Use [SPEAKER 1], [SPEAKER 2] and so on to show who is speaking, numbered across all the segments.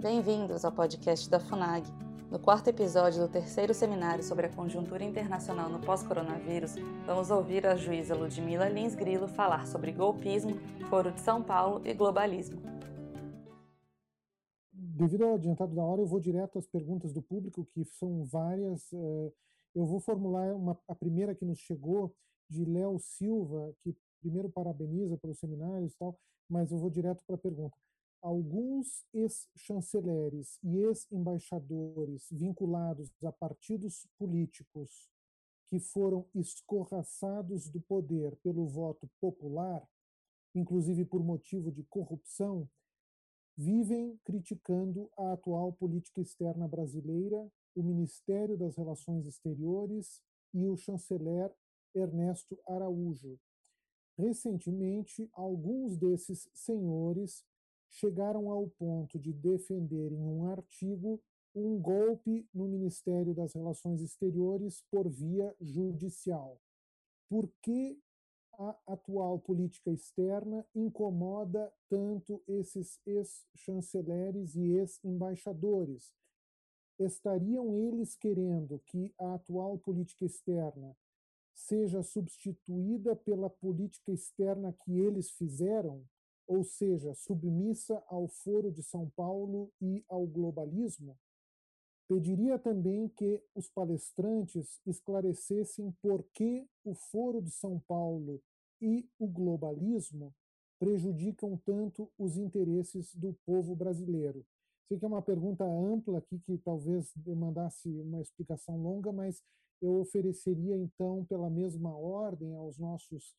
[SPEAKER 1] Bem-vindos ao podcast da FUNAG. No quarto episódio do terceiro seminário sobre a conjuntura internacional no pós-coronavírus, vamos ouvir a juíza Ludmila Lins Grilo falar sobre golpismo, Foro de São Paulo e globalismo.
[SPEAKER 2] Devido ao adiantado da hora, eu vou direto às perguntas do público, que são várias. Eh, eu vou formular uma, a primeira que nos chegou, de Léo Silva, que primeiro parabeniza pelo seminário e tal, mas eu vou direto para a pergunta alguns ex-chanceleres e ex-embaixadores vinculados a partidos políticos que foram escorraçados do poder pelo voto popular, inclusive por motivo de corrupção, vivem criticando a atual política externa brasileira, o Ministério das Relações Exteriores e o chanceler Ernesto Araújo. Recentemente, alguns desses senhores chegaram ao ponto de defender em um artigo um golpe no Ministério das Relações Exteriores por via judicial. Por que a atual política externa incomoda tanto esses ex-chanceleres e ex-embaixadores? Estariam eles querendo que a atual política externa seja substituída pela política externa que eles fizeram? Ou seja, submissa ao Foro de São Paulo e ao globalismo, pediria também que os palestrantes esclarecessem por que o Foro de São Paulo e o globalismo prejudicam tanto os interesses do povo brasileiro. Sei que é uma pergunta ampla aqui, que talvez demandasse uma explicação longa, mas eu ofereceria, então, pela mesma ordem aos nossos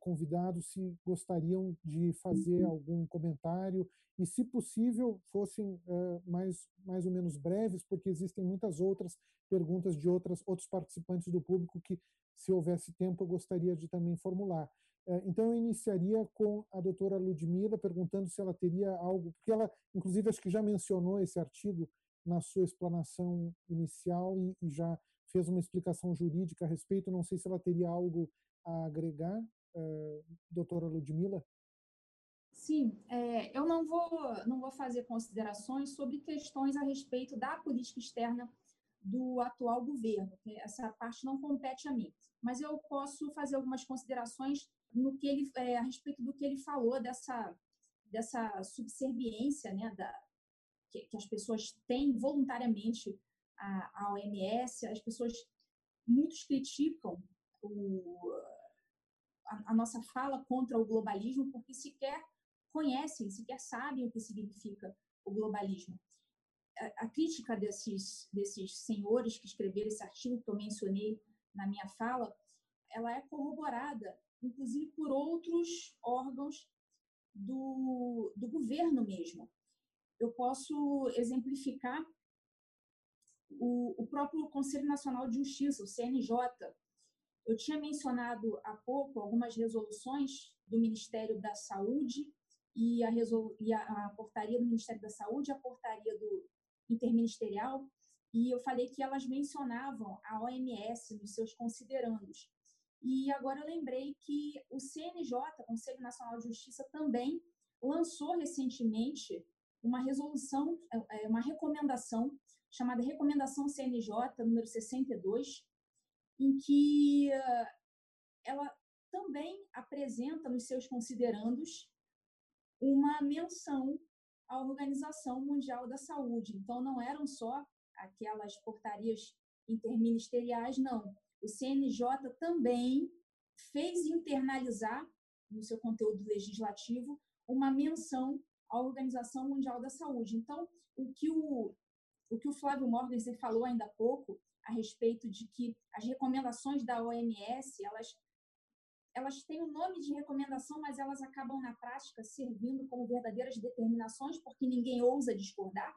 [SPEAKER 2] convidados se gostariam de fazer uhum. algum comentário e, se possível, fossem eh, mais, mais ou menos breves, porque existem muitas outras perguntas de outras, outros participantes do público que, se houvesse tempo, eu gostaria de também formular. Eh, então, eu iniciaria com a doutora Ludmila, perguntando se ela teria algo, porque ela, inclusive, acho que já mencionou esse artigo na sua explanação inicial e, e já fez uma explicação jurídica a respeito. Não sei se ela teria algo a agregar uh, doutora Ludmila?
[SPEAKER 3] Sim, é, eu não vou, não vou fazer considerações sobre questões a respeito da política externa do atual governo. Essa parte não compete a mim. Mas eu posso fazer algumas considerações no que ele, é, a respeito do que ele falou dessa, dessa subserviência né, da, que, que as pessoas têm voluntariamente à OMS. As pessoas, muitos criticam o, a, nossa fala contra o globalismo porque sequer conhecem, sequer sabem o que significa o globalismo. A, a crítica desses, desses senhores que escreveram esse artigo que eu mencionei na minha fala, ela é corroborada, inclusive por outros órgãos do, do governo mesmo. Eu posso exemplificar o, o próprio Conselho Nacional de Justiça, o CNJ, eu tinha mencionado há pouco algumas resoluções do Ministério da Saúde e a, e a portaria do Ministério da Saúde, a portaria do interministerial, e eu falei que elas mencionavam a OMS nos seus considerandos. E agora eu lembrei que o CNJ, Conselho Nacional de Justiça, também lançou recentemente uma resolução, é, é, uma recomendação chamada Recomendação CNJ número 62, em que eh, ela também apresenta nos seus considerandos uma menção à Organização Mundial da Saúde. Então, não eram só aquelas portarias interministeriais, não. O CNJ também fez internalizar no seu conteúdo legislativo uma menção à Organização Mundial da Saúde. Então, o que o, o, que o Flávio Morgenstern falou ainda há pouco a respeito de que as recomendações da OMS, elas elas têm o um nome de recomendação, mas elas acabam na prática servindo como verdadeiras determinações, porque ninguém ousa discordar.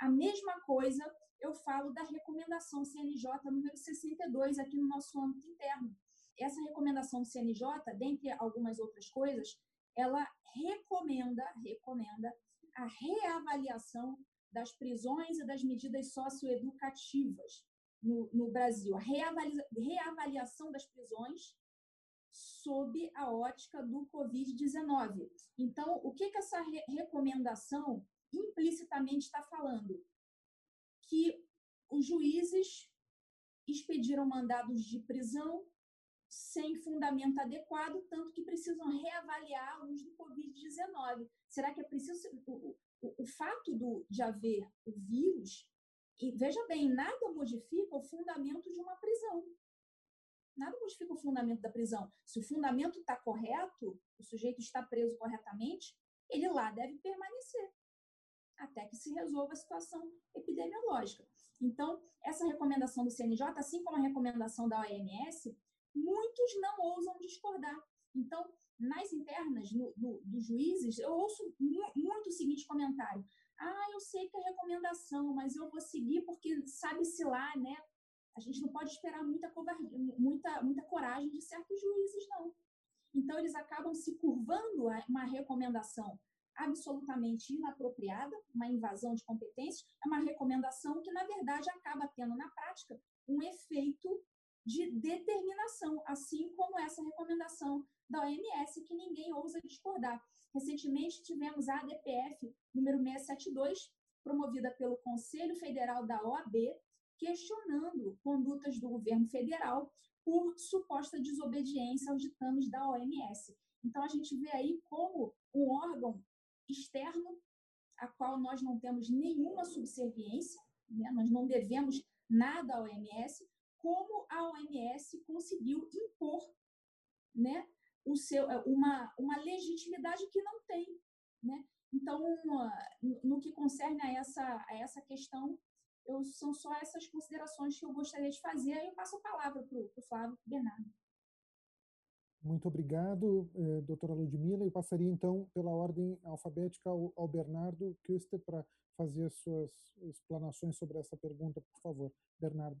[SPEAKER 3] A mesma coisa eu falo da recomendação CNJ número 62 aqui no nosso âmbito interno. Essa recomendação CNJ, dentre algumas outras coisas, ela recomenda, recomenda a reavaliação das prisões e das medidas socioeducativas no, no Brasil, a reavalia, reavaliação das prisões sob a ótica do Covid-19. Então, o que, que essa re recomendação implicitamente está falando que os juízes expediram mandados de prisão sem fundamento adequado, tanto que precisam reavaliar o uso do Covid-19. Será que é preciso. O, o, o fato do, de haver o vírus, e veja bem, nada modifica o fundamento de uma prisão. Nada modifica o fundamento da prisão. Se o fundamento está correto, o sujeito está preso corretamente, ele lá deve permanecer até que se resolva a situação epidemiológica. Então, essa recomendação do CNJ, assim como a recomendação da OMS, muitos não ousam discordar. Então, nas internas no, dos juízes, eu ouço muito o seguinte comentário: ah, eu sei que é recomendação, mas eu vou seguir porque sabe-se lá, né? A gente não pode esperar muita, covardia, muita, muita coragem de certos juízes, não. Então, eles acabam se curvando a uma recomendação absolutamente inapropriada, uma invasão de competências, é uma recomendação que, na verdade, acaba tendo na prática um efeito de determinação, assim como essa recomendação da OMS, que ninguém ousa discordar. Recentemente, tivemos a ADPF número 672, promovida pelo Conselho Federal da OAB, questionando condutas do governo federal por suposta desobediência aos ditames da OMS. Então, a gente vê aí como um órgão externo, a qual nós não temos nenhuma subserviência, né? nós não devemos nada à OMS, como a OMS conseguiu impor né, o seu, uma, uma legitimidade que não tem. Né? Então, no que concerne a essa, a essa questão, eu, são só essas considerações que eu gostaria de fazer, aí eu passo a palavra para o Flávio Bernardo.
[SPEAKER 2] Muito obrigado, eh, doutora Ludmila. Eu passaria, então, pela ordem alfabética ao, ao Bernardo Küster para fazer as suas explanações sobre essa pergunta, por favor. Bernardo.